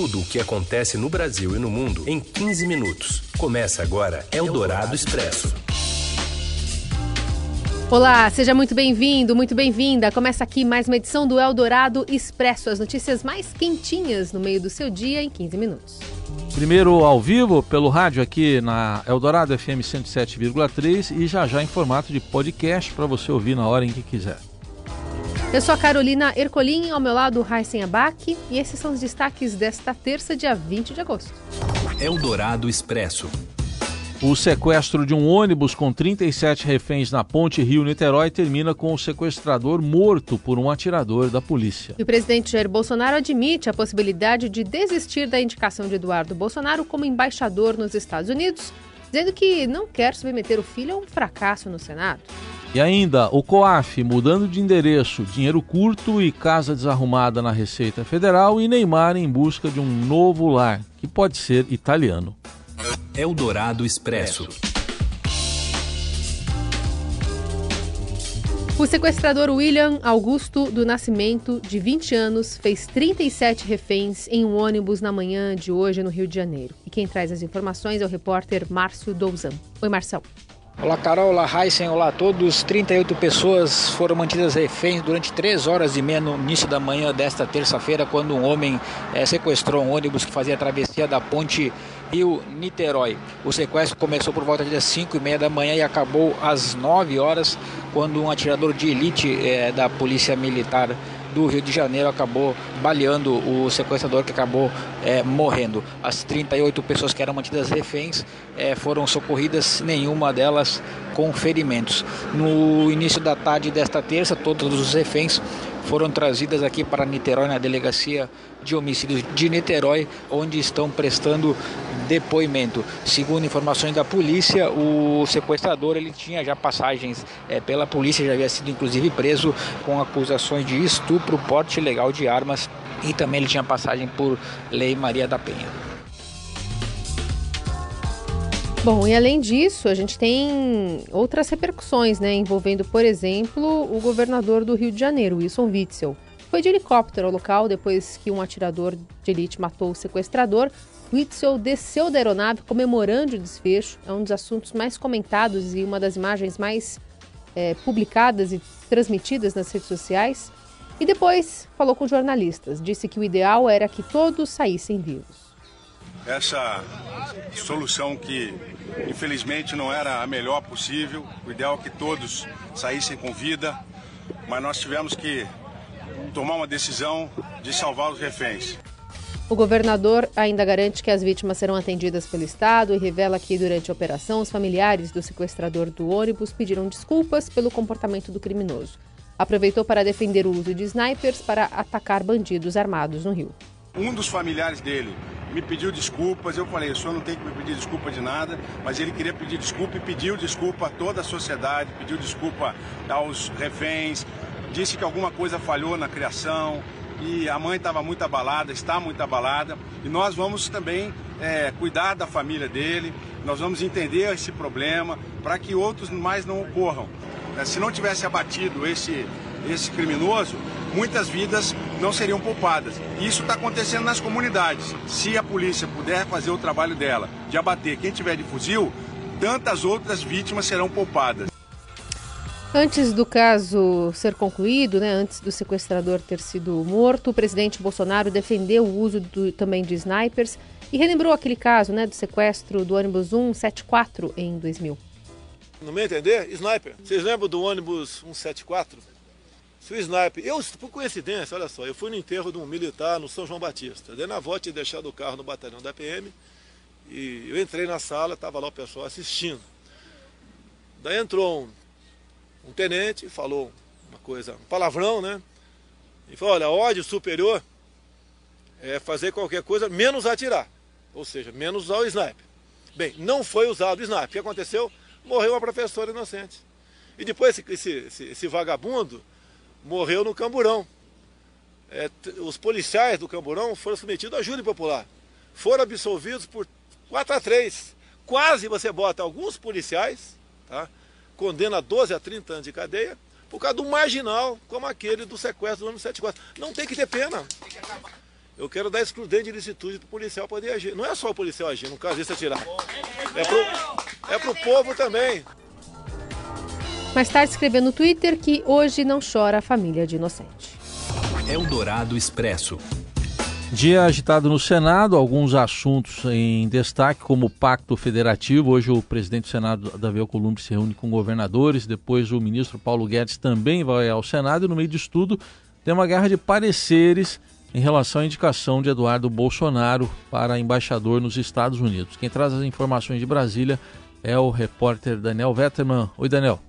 tudo o que acontece no Brasil e no mundo em 15 minutos. Começa agora Eldorado Expresso. Olá, seja muito bem-vindo, muito bem-vinda. Começa aqui mais uma edição do Eldorado Expresso, as notícias mais quentinhas no meio do seu dia em 15 minutos. Primeiro ao vivo pelo rádio aqui na Eldorado FM 107,3 e já já em formato de podcast para você ouvir na hora em que quiser. Eu sou a Carolina Ercolim, ao meu lado Raíssen Abac, e esses são os destaques desta terça, dia 20 de agosto. Eldorado Expresso. O sequestro de um ônibus com 37 reféns na ponte Rio-Niterói termina com o sequestrador morto por um atirador da polícia. E o presidente Jair Bolsonaro admite a possibilidade de desistir da indicação de Eduardo Bolsonaro como embaixador nos Estados Unidos, dizendo que não quer submeter o filho a um fracasso no Senado. E ainda, o COAF mudando de endereço, dinheiro curto e casa desarrumada na Receita Federal e Neymar em busca de um novo lar, que pode ser italiano. Eldorado Expresso. O sequestrador William Augusto do Nascimento, de 20 anos, fez 37 reféns em um ônibus na manhã de hoje no Rio de Janeiro. E quem traz as informações é o repórter Márcio Douzan. Oi, Marcelo. Olá Carol, olá Heisen, olá a todos. 38 pessoas foram mantidas reféns durante 3 horas e meia no início da manhã desta terça-feira, quando um homem é, sequestrou um ônibus que fazia a travessia da ponte Rio-Niterói. O sequestro começou por volta das 5 e meia da manhã e acabou às 9 horas, quando um atirador de elite é, da Polícia Militar do Rio de Janeiro acabou baleando o sequestrador que acabou é, morrendo. As 38 pessoas que eram mantidas reféns é, foram socorridas, nenhuma delas com ferimentos. No início da tarde desta terça, todos os reféns foram trazidas aqui para Niterói, na delegacia de homicídios de Niterói, onde estão prestando depoimento. Segundo informações da polícia, o sequestrador ele tinha já passagens é, pela polícia, já havia sido inclusive preso com acusações de estupro, porte ilegal de armas e também ele tinha passagem por Lei Maria da Penha. Bom, e além disso, a gente tem outras repercussões, né, envolvendo, por exemplo, o governador do Rio de Janeiro, Wilson Witzel. Foi de helicóptero ao local depois que um atirador de elite matou o sequestrador. Witzel desceu da aeronave comemorando o desfecho. É um dos assuntos mais comentados e uma das imagens mais é, publicadas e transmitidas nas redes sociais. E depois falou com jornalistas. Disse que o ideal era que todos saíssem vivos. Essa solução que infelizmente não era a melhor possível, o ideal é que todos saíssem com vida, mas nós tivemos que tomar uma decisão de salvar os reféns. O governador ainda garante que as vítimas serão atendidas pelo Estado e revela que, durante a operação, os familiares do sequestrador do ônibus pediram desculpas pelo comportamento do criminoso. Aproveitou para defender o uso de snipers para atacar bandidos armados no Rio. Um dos familiares dele me pediu desculpas. Eu falei, o senhor não tem que me pedir desculpa de nada, mas ele queria pedir desculpa e pediu desculpa a toda a sociedade, pediu desculpa aos reféns, disse que alguma coisa falhou na criação e a mãe estava muito abalada, está muito abalada. E nós vamos também é, cuidar da família dele, nós vamos entender esse problema para que outros mais não ocorram. É, se não tivesse abatido esse, esse criminoso, muitas vidas não seriam poupadas. E isso está acontecendo nas comunidades. Se a polícia puder fazer o trabalho dela de abater quem tiver de fuzil, tantas outras vítimas serão poupadas. Antes do caso ser concluído, né, antes do sequestrador ter sido morto, o presidente Bolsonaro defendeu o uso do, também de snipers e relembrou aquele caso né, do sequestro do ônibus 174 em 2000. No meu entender, sniper. Vocês lembram do ônibus 174? Se o sniper. Eu, por coincidência, olha só, eu fui no enterro de um militar no São João Batista. Dei na volta e deixado o carro no batalhão da PM. E eu entrei na sala, estava lá o pessoal assistindo. Daí entrou um um tenente falou uma coisa, um palavrão, né? E falou, olha, ódio superior é fazer qualquer coisa menos atirar. Ou seja, menos usar o sniper. Bem, não foi usado o sniper. O que aconteceu? Morreu uma professora inocente. E depois esse, esse, esse, esse vagabundo morreu no camburão. É, os policiais do camburão foram submetidos a júri popular. Foram absolvidos por 4 a 3. Quase você bota alguns policiais, tá? Condena 12 a 30 anos de cadeia por causa do marginal, como aquele do sequestro do ano 74. Não tem que ter pena. Eu quero dar excludente de licitude para o policial poder agir. Não é só o policial agir, no caso atirar. É pro, é pro povo também. Mais tarde escreveu no Twitter que hoje não chora a família de inocente. Eldorado Expresso. Dia agitado no Senado, alguns assuntos em destaque, como o Pacto Federativo. Hoje o presidente do Senado, Davi Alcolumbre, se reúne com governadores. Depois o ministro Paulo Guedes também vai ao Senado. E no meio disso tudo, tem uma guerra de pareceres em relação à indicação de Eduardo Bolsonaro para embaixador nos Estados Unidos. Quem traz as informações de Brasília é o repórter Daniel Vetterman. Oi, Daniel.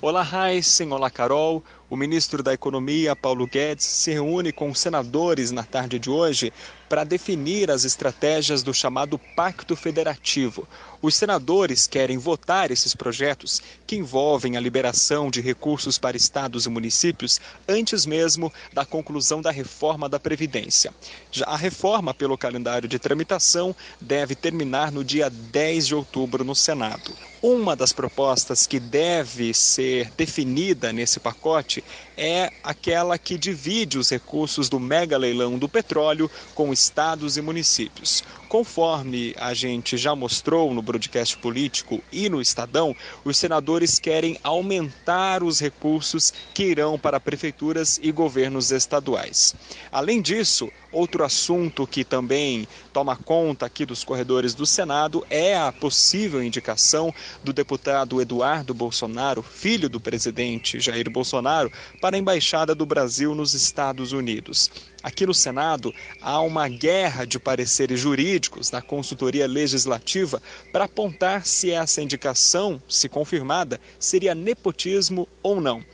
Olá, Heisen. Olá, Carol. O ministro da Economia, Paulo Guedes, se reúne com senadores na tarde de hoje para definir as estratégias do chamado Pacto Federativo. Os senadores querem votar esses projetos que envolvem a liberação de recursos para estados e municípios antes mesmo da conclusão da reforma da Previdência. Já a reforma, pelo calendário de tramitação, deve terminar no dia 10 de outubro no Senado. Uma das propostas que deve ser definida nesse pacote короче é aquela que divide os recursos do mega leilão do petróleo com estados e municípios. Conforme a gente já mostrou no broadcast político e no Estadão, os senadores querem aumentar os recursos que irão para prefeituras e governos estaduais. Além disso, outro assunto que também toma conta aqui dos corredores do Senado é a possível indicação do deputado Eduardo Bolsonaro, filho do presidente Jair Bolsonaro, para a embaixada do Brasil nos Estados Unidos. Aqui no Senado, há uma guerra de pareceres jurídicos na consultoria legislativa para apontar se essa indicação, se confirmada, seria nepotismo ou não.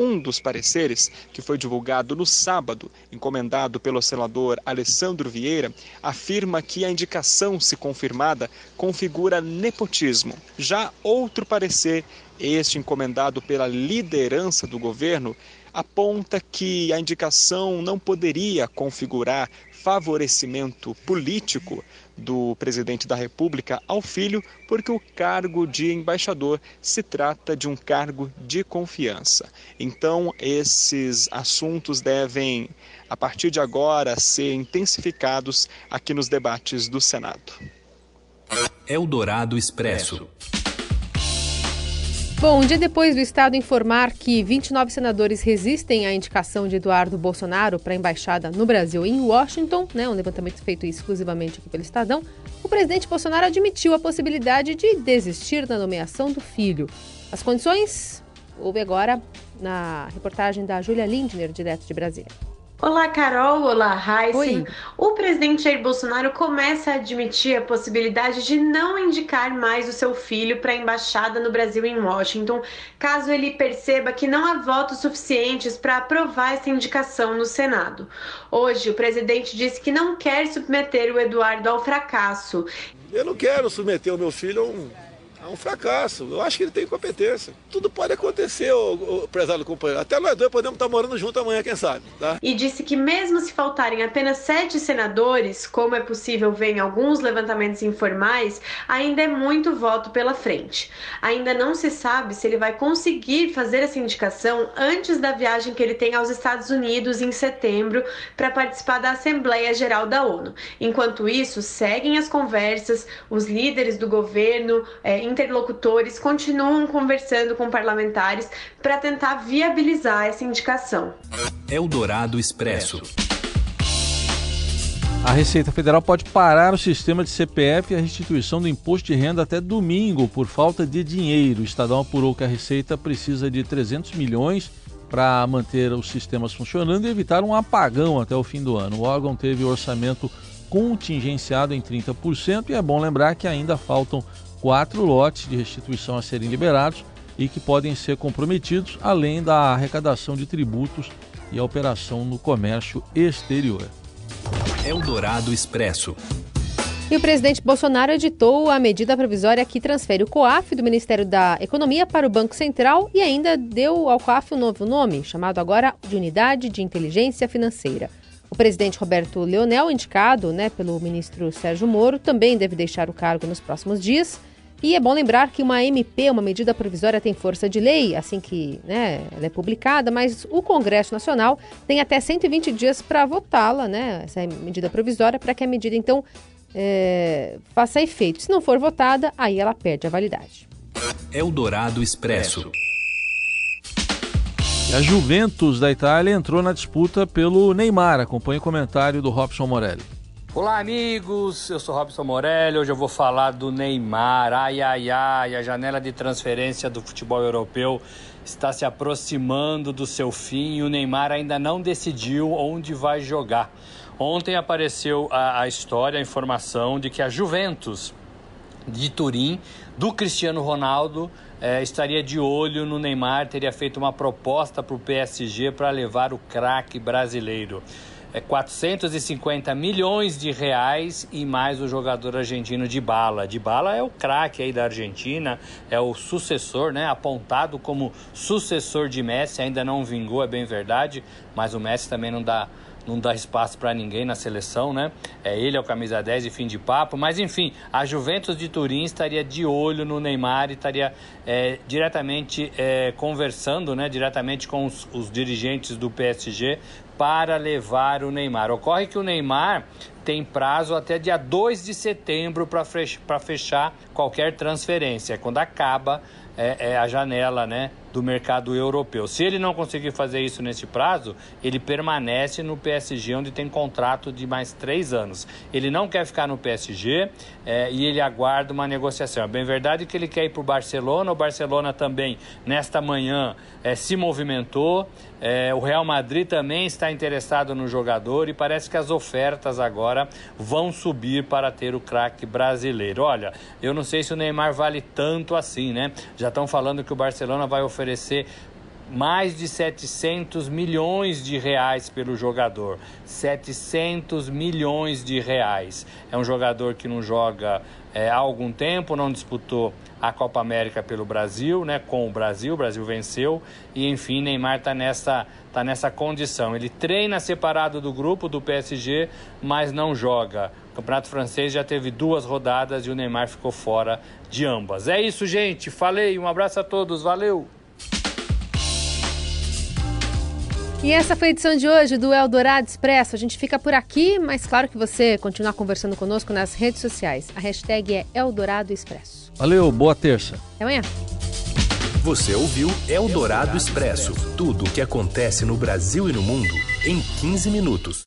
Um dos pareceres, que foi divulgado no sábado, encomendado pelo senador Alessandro Vieira, afirma que a indicação, se confirmada, configura nepotismo. Já outro parecer, este encomendado pela liderança do governo, aponta que a indicação não poderia configurar favorecimento político do presidente da República ao filho, porque o cargo de embaixador se trata de um cargo de confiança. Então, esses assuntos devem, a partir de agora, ser intensificados aqui nos debates do Senado. Eldorado Expresso. Bom, um dia depois do Estado informar que 29 senadores resistem à indicação de Eduardo Bolsonaro para a embaixada no Brasil em Washington, né, um levantamento feito exclusivamente aqui pelo Estadão, o presidente Bolsonaro admitiu a possibilidade de desistir da nomeação do filho. As condições? Houve agora na reportagem da Júlia Lindner, direto de Brasília. Olá, Carol. Olá, Heisen. O presidente Jair Bolsonaro começa a admitir a possibilidade de não indicar mais o seu filho para a embaixada no Brasil em Washington, caso ele perceba que não há votos suficientes para aprovar essa indicação no Senado. Hoje, o presidente disse que não quer submeter o Eduardo ao fracasso. Eu não quero submeter o meu filho a um é um fracasso. Eu acho que ele tem competência. Tudo pode acontecer, o, prezado companheiro. Até nós dois podemos estar morando junto amanhã, quem sabe. Tá? E disse que mesmo se faltarem apenas sete senadores, como é possível ver em alguns levantamentos informais, ainda é muito voto pela frente. Ainda não se sabe se ele vai conseguir fazer essa indicação antes da viagem que ele tem aos Estados Unidos em setembro para participar da Assembleia Geral da ONU. Enquanto isso, seguem as conversas, os líderes do governo, é, interlocutores continuam conversando com parlamentares para tentar viabilizar essa indicação. Eldorado Expresso. A Receita Federal pode parar o sistema de CPF e a restituição do imposto de renda até domingo por falta de dinheiro. O Estadão apurou que a Receita precisa de 300 milhões para manter os sistemas funcionando e evitar um apagão até o fim do ano. O órgão teve o orçamento contingenciado em 30% e é bom lembrar que ainda faltam quatro lotes de restituição a serem liberados e que podem ser comprometidos, além da arrecadação de tributos e a operação no comércio exterior. Eldorado Expresso. E o presidente Bolsonaro editou a medida provisória que transfere o COAF do Ministério da Economia para o Banco Central e ainda deu ao COAF um novo nome, chamado agora de Unidade de Inteligência Financeira. O presidente Roberto Leonel, indicado né, pelo ministro Sérgio Moro, também deve deixar o cargo nos próximos dias. E é bom lembrar que uma MP, uma medida provisória, tem força de lei assim que né, ela é publicada, mas o Congresso Nacional tem até 120 dias para votá-la, né, essa medida provisória, para que a medida então é, faça efeito. Se não for votada, aí ela perde a validade. Eldorado Expresso. A Juventus da Itália entrou na disputa pelo Neymar. Acompanhe o comentário do Robson Morelli. Olá, amigos. Eu sou Robson Morelli. Hoje eu vou falar do Neymar. Ai, ai, ai. A janela de transferência do futebol europeu está se aproximando do seu fim e o Neymar ainda não decidiu onde vai jogar. Ontem apareceu a, a história, a informação de que a Juventus de Turim, do Cristiano Ronaldo, eh, estaria de olho no Neymar, teria feito uma proposta para o PSG para levar o craque brasileiro é 450 milhões de reais e mais o jogador argentino de bala. De bala é o craque aí da Argentina, é o sucessor, né? Apontado como sucessor de Messi, ainda não vingou, é bem verdade, mas o Messi também não dá não dá espaço para ninguém na seleção, né? É ele é o camisa 10 e fim de papo, mas enfim, a Juventus de Turim estaria de olho no Neymar e estaria é, diretamente é, conversando, né? Diretamente com os, os dirigentes do PSG para levar o Neymar. Ocorre que o Neymar tem prazo até dia 2 de setembro para fechar qualquer transferência, quando acaba é, é a janela né, do mercado europeu. Se ele não conseguir fazer isso nesse prazo, ele permanece no PSG, onde tem contrato de mais três anos. Ele não quer ficar no PSG é, e ele aguarda uma negociação. É bem verdade que ele quer ir para o Barcelona, o Barcelona também, nesta manhã, é, se movimentou. É, o Real Madrid também está interessado no jogador e parece que as ofertas agora vão subir para ter o craque brasileiro. Olha, eu não sei se o Neymar vale tanto assim, né? Já estão falando que o Barcelona vai oferecer mais de 700 milhões de reais pelo jogador. 700 milhões de reais. É um jogador que não joga é, há algum tempo, não disputou a Copa América pelo Brasil, né, com o Brasil, o Brasil venceu e enfim, Neymar está nessa, tá nessa condição. Ele treina separado do grupo do PSG, mas não joga. O Campeonato Francês já teve duas rodadas e o Neymar ficou fora de ambas. É isso, gente. Falei, um abraço a todos, valeu! E essa foi a edição de hoje do Eldorado Expresso. A gente fica por aqui, mas claro que você continuar conversando conosco nas redes sociais. A hashtag é Eldorado Expresso. Valeu, boa terça. Até amanhã. Você ouviu Eldorado Expresso tudo o que acontece no Brasil e no mundo em 15 minutos.